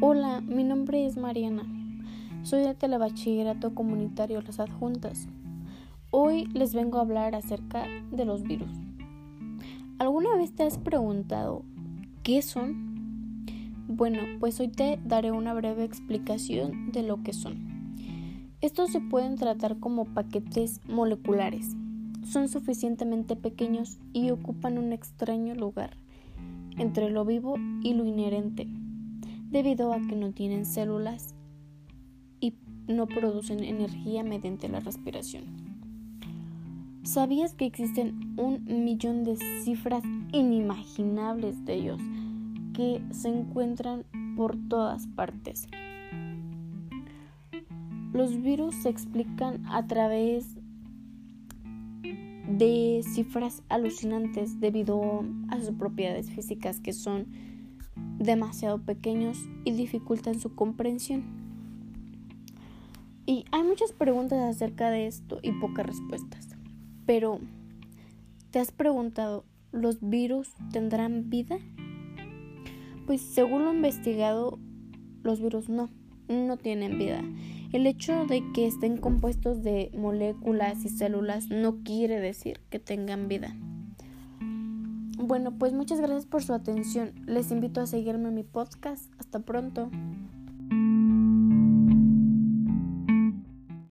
Hola, mi nombre es Mariana. Soy de Telebachillerato Comunitario Las Adjuntas. Hoy les vengo a hablar acerca de los virus. ¿Alguna vez te has preguntado qué son? Bueno, pues hoy te daré una breve explicación de lo que son. Estos se pueden tratar como paquetes moleculares. Son suficientemente pequeños y ocupan un extraño lugar entre lo vivo y lo inherente debido a que no tienen células y no producen energía mediante la respiración. ¿Sabías que existen un millón de cifras inimaginables de ellos que se encuentran por todas partes? Los virus se explican a través de cifras alucinantes debido a sus propiedades físicas que son demasiado pequeños y dificultan su comprensión. Y hay muchas preguntas acerca de esto y pocas respuestas. Pero, ¿te has preguntado, ¿los virus tendrán vida? Pues según lo investigado, los virus no, no tienen vida. El hecho de que estén compuestos de moléculas y células no quiere decir que tengan vida. Bueno, pues muchas gracias por su atención. Les invito a seguirme en mi podcast. Hasta pronto.